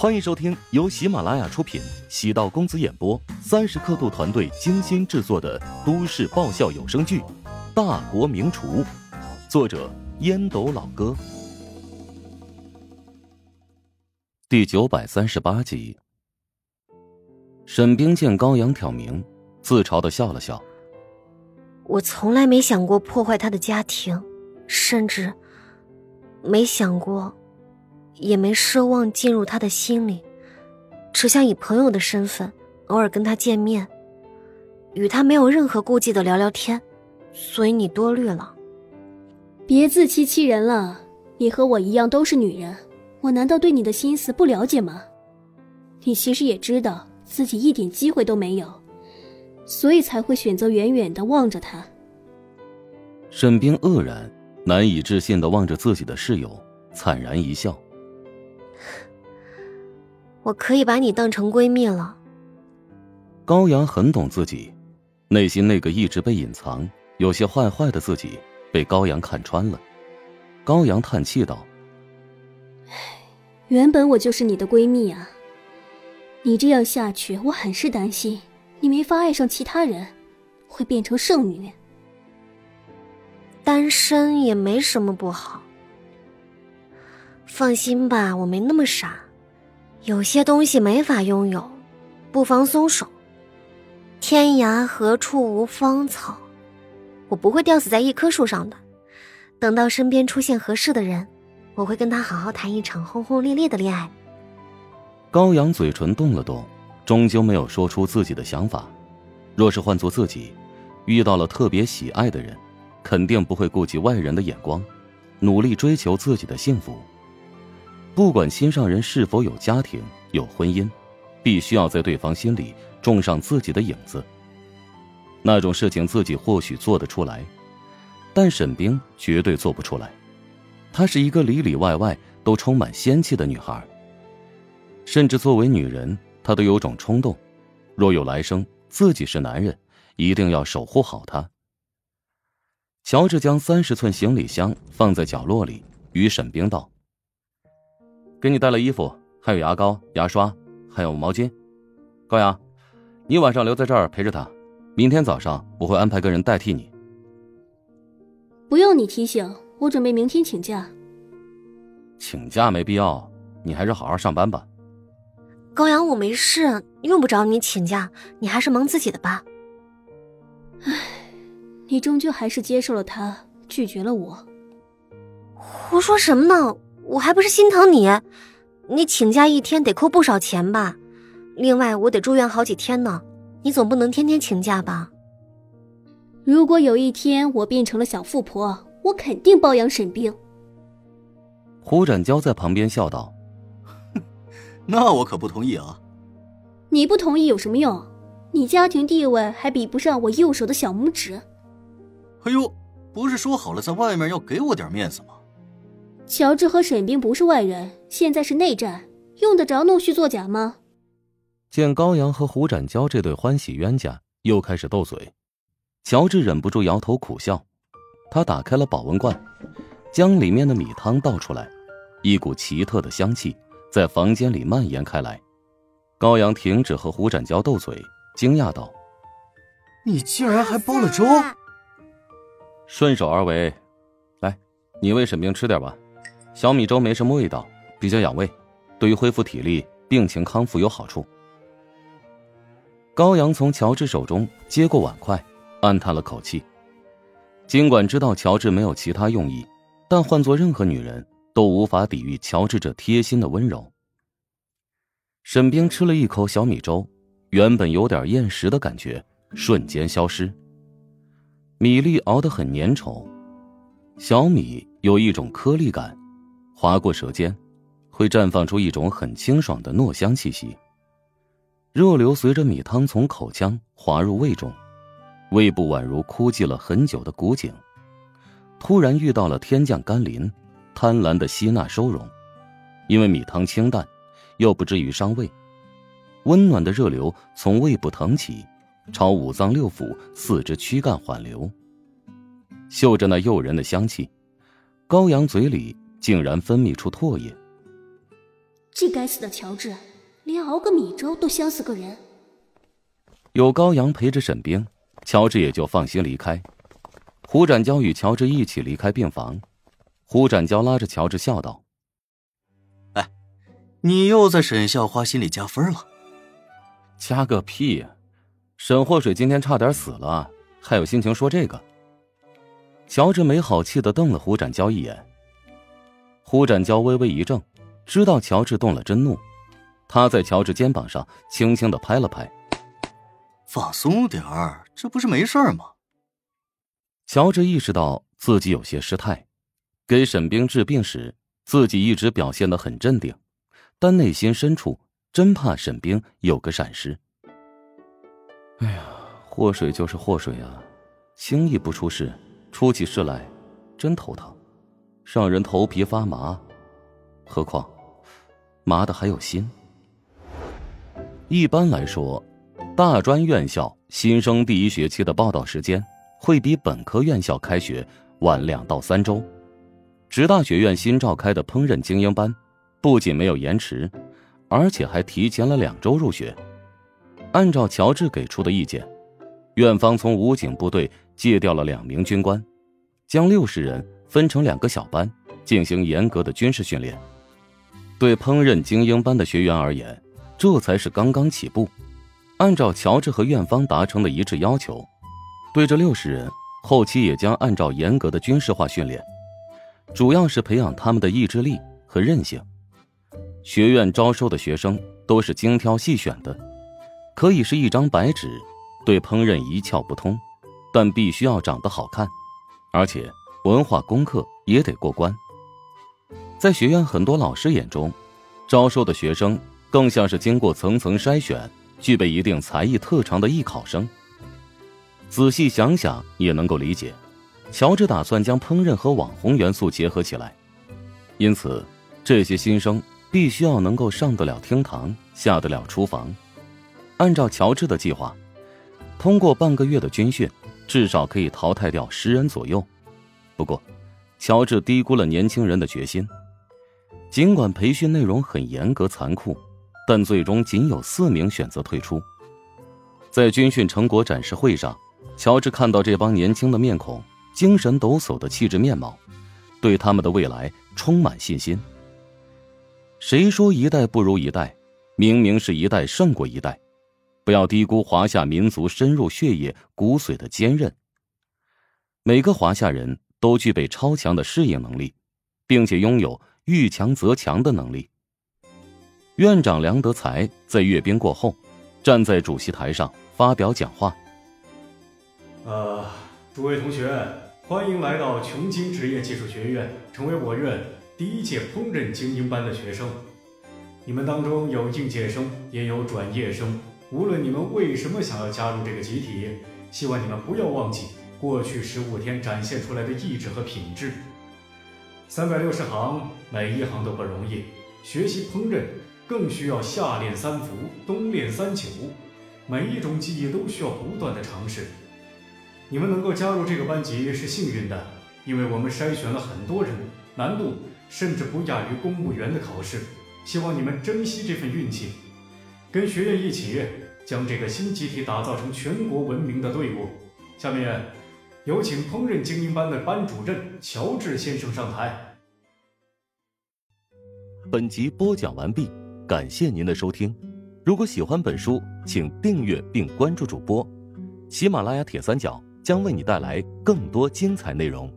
欢迎收听由喜马拉雅出品、喜道公子演播、三十刻度团队精心制作的都市爆笑有声剧《大国名厨》，作者烟斗老哥，第九百三十八集。沈冰见高阳挑明，自嘲的笑了笑。我从来没想过破坏他的家庭，甚至没想过。也没奢望进入他的心里，只想以朋友的身份偶尔跟他见面，与他没有任何顾忌的聊聊天，所以你多虑了。别自欺欺人了，你和我一样都是女人，我难道对你的心思不了解吗？你其实也知道自己一点机会都没有，所以才会选择远远的望着他。沈冰愕然，难以置信的望着自己的室友，惨然一笑。我可以把你当成闺蜜了。高阳很懂自己，内心那个一直被隐藏、有些坏坏的自己被高阳看穿了。高阳叹气道：“原本我就是你的闺蜜啊，你这样下去，我很是担心你没法爱上其他人，会变成剩女。单身也没什么不好。放心吧，我没那么傻。”有些东西没法拥有，不妨松手。天涯何处无芳草，我不会吊死在一棵树上的。等到身边出现合适的人，我会跟他好好谈一场轰轰烈烈的恋爱。高阳嘴唇动了动，终究没有说出自己的想法。若是换做自己，遇到了特别喜爱的人，肯定不会顾及外人的眼光，努力追求自己的幸福。不管心上人是否有家庭、有婚姻，必须要在对方心里种上自己的影子。那种事情自己或许做得出来，但沈冰绝对做不出来。她是一个里里外外都充满仙气的女孩，甚至作为女人，她都有种冲动：若有来生，自己是男人，一定要守护好她。乔治将三十寸行李箱放在角落里，与沈冰道。给你带了衣服，还有牙膏、牙刷，还有毛巾。高阳，你晚上留在这儿陪着他，明天早上我会安排个人代替你。不用你提醒，我准备明天请假。请假没必要，你还是好好上班吧。高阳，我没事，用不着你请假，你还是忙自己的吧。唉，你终究还是接受了他，拒绝了我。胡说什么呢？我还不是心疼你，你请假一天得扣不少钱吧？另外我得住院好几天呢，你总不能天天请假吧？如果有一天我变成了小富婆，我肯定包养沈冰。胡展娇在旁边笑道：“那我可不同意啊！你不同意有什么用？你家庭地位还比不上我右手的小拇指。哎呦，不是说好了在外面要给我点面子吗？”乔治和沈冰不是外人，现在是内战，用得着弄虚作假吗？见高阳和胡展娇这对欢喜冤家又开始斗嘴，乔治忍不住摇头苦笑。他打开了保温罐，将里面的米汤倒出来，一股奇特的香气在房间里蔓延开来。高阳停止和胡展娇斗嘴，惊讶道：“你竟然还煲了粥？”顺手而为，来，你喂沈冰吃点吧。小米粥没什么味道，比较养胃，对于恢复体力、病情康复有好处。高阳从乔治手中接过碗筷，暗叹了口气。尽管知道乔治没有其他用意，但换做任何女人都无法抵御乔治这贴心的温柔。沈冰吃了一口小米粥，原本有点厌食的感觉瞬间消失。米粒熬得很粘稠，小米有一种颗粒感。划过舌尖，会绽放出一种很清爽的糯香气息。热流随着米汤从口腔滑入胃中，胃部宛如枯寂了很久的古井，突然遇到了天降甘霖，贪婪的吸纳收容。因为米汤清淡，又不至于伤胃，温暖的热流从胃部腾起，朝五脏六腑、四肢躯干缓流。嗅着那诱人的香气，高阳嘴里。竟然分泌出唾液，这该死的乔治，连熬个米粥都香死个人。有高阳陪着沈冰，乔治也就放心离开。胡展娇与乔治一起离开病房，胡展娇拉着乔治笑道：“哎，你又在沈校花心里加分了？加个屁呀！沈祸水今天差点死了，还有心情说这个？”乔治没好气的瞪了胡展娇一眼。胡展娇微微一怔，知道乔治动了真怒，他在乔治肩膀上轻轻的拍了拍：“放松点儿，这不是没事吗？”乔治意识到自己有些失态，给沈冰治病时，自己一直表现的很镇定，但内心深处真怕沈冰有个闪失。哎呀，祸水就是祸水啊，轻易不出事，出起事来，真头疼，让人头皮发麻。何况，麻的还有心。一般来说，大专院校新生第一学期的报道时间。会比本科院校开学晚两到三周，职大学院新召开的烹饪精英班，不仅没有延迟，而且还提前了两周入学。按照乔治给出的意见，院方从武警部队借调了两名军官，将六十人分成两个小班，进行严格的军事训练。对烹饪精英班的学员而言，这才是刚刚起步。按照乔治和院方达成的一致要求。对这六十人，后期也将按照严格的军事化训练，主要是培养他们的意志力和韧性。学院招收的学生都是精挑细选的，可以是一张白纸，对烹饪一窍不通，但必须要长得好看，而且文化功课也得过关。在学院很多老师眼中，招收的学生更像是经过层层筛选、具备一定才艺特长的艺考生。仔细想想也能够理解，乔治打算将烹饪和网红元素结合起来，因此这些新生必须要能够上得了厅堂，下得了厨房。按照乔治的计划，通过半个月的军训，至少可以淘汰掉十人左右。不过，乔治低估了年轻人的决心。尽管培训内容很严格残酷，但最终仅有四名选择退出。在军训成果展示会上。乔治看到这帮年轻的面孔、精神抖擞的气质面貌，对他们的未来充满信心。谁说一代不如一代？明明是一代胜过一代。不要低估华夏民族深入血液、骨髓的坚韧。每个华夏人都具备超强的适应能力，并且拥有遇强则强的能力。院长梁德才在阅兵过后，站在主席台上发表讲话。呃，诸位同学，欢迎来到琼京职业技术学院，成为我院第一届烹饪精英班的学生。你们当中有应届生，也有转业生。无论你们为什么想要加入这个集体，希望你们不要忘记过去十五天展现出来的意志和品质。三百六十行，每一行都不容易。学习烹饪更需要夏练三伏，冬练三九，每一种技艺都需要不断的尝试。你们能够加入这个班级是幸运的，因为我们筛选了很多人，难度甚至不亚于公务员的考试。希望你们珍惜这份运气，跟学院一起将这个新集体打造成全国闻名的队伍。下面有请烹饪精英班的班主任乔治先生上台。本集播讲完毕，感谢您的收听。如果喜欢本书，请订阅并关注主播，喜马拉雅铁三角。将为你带来更多精彩内容。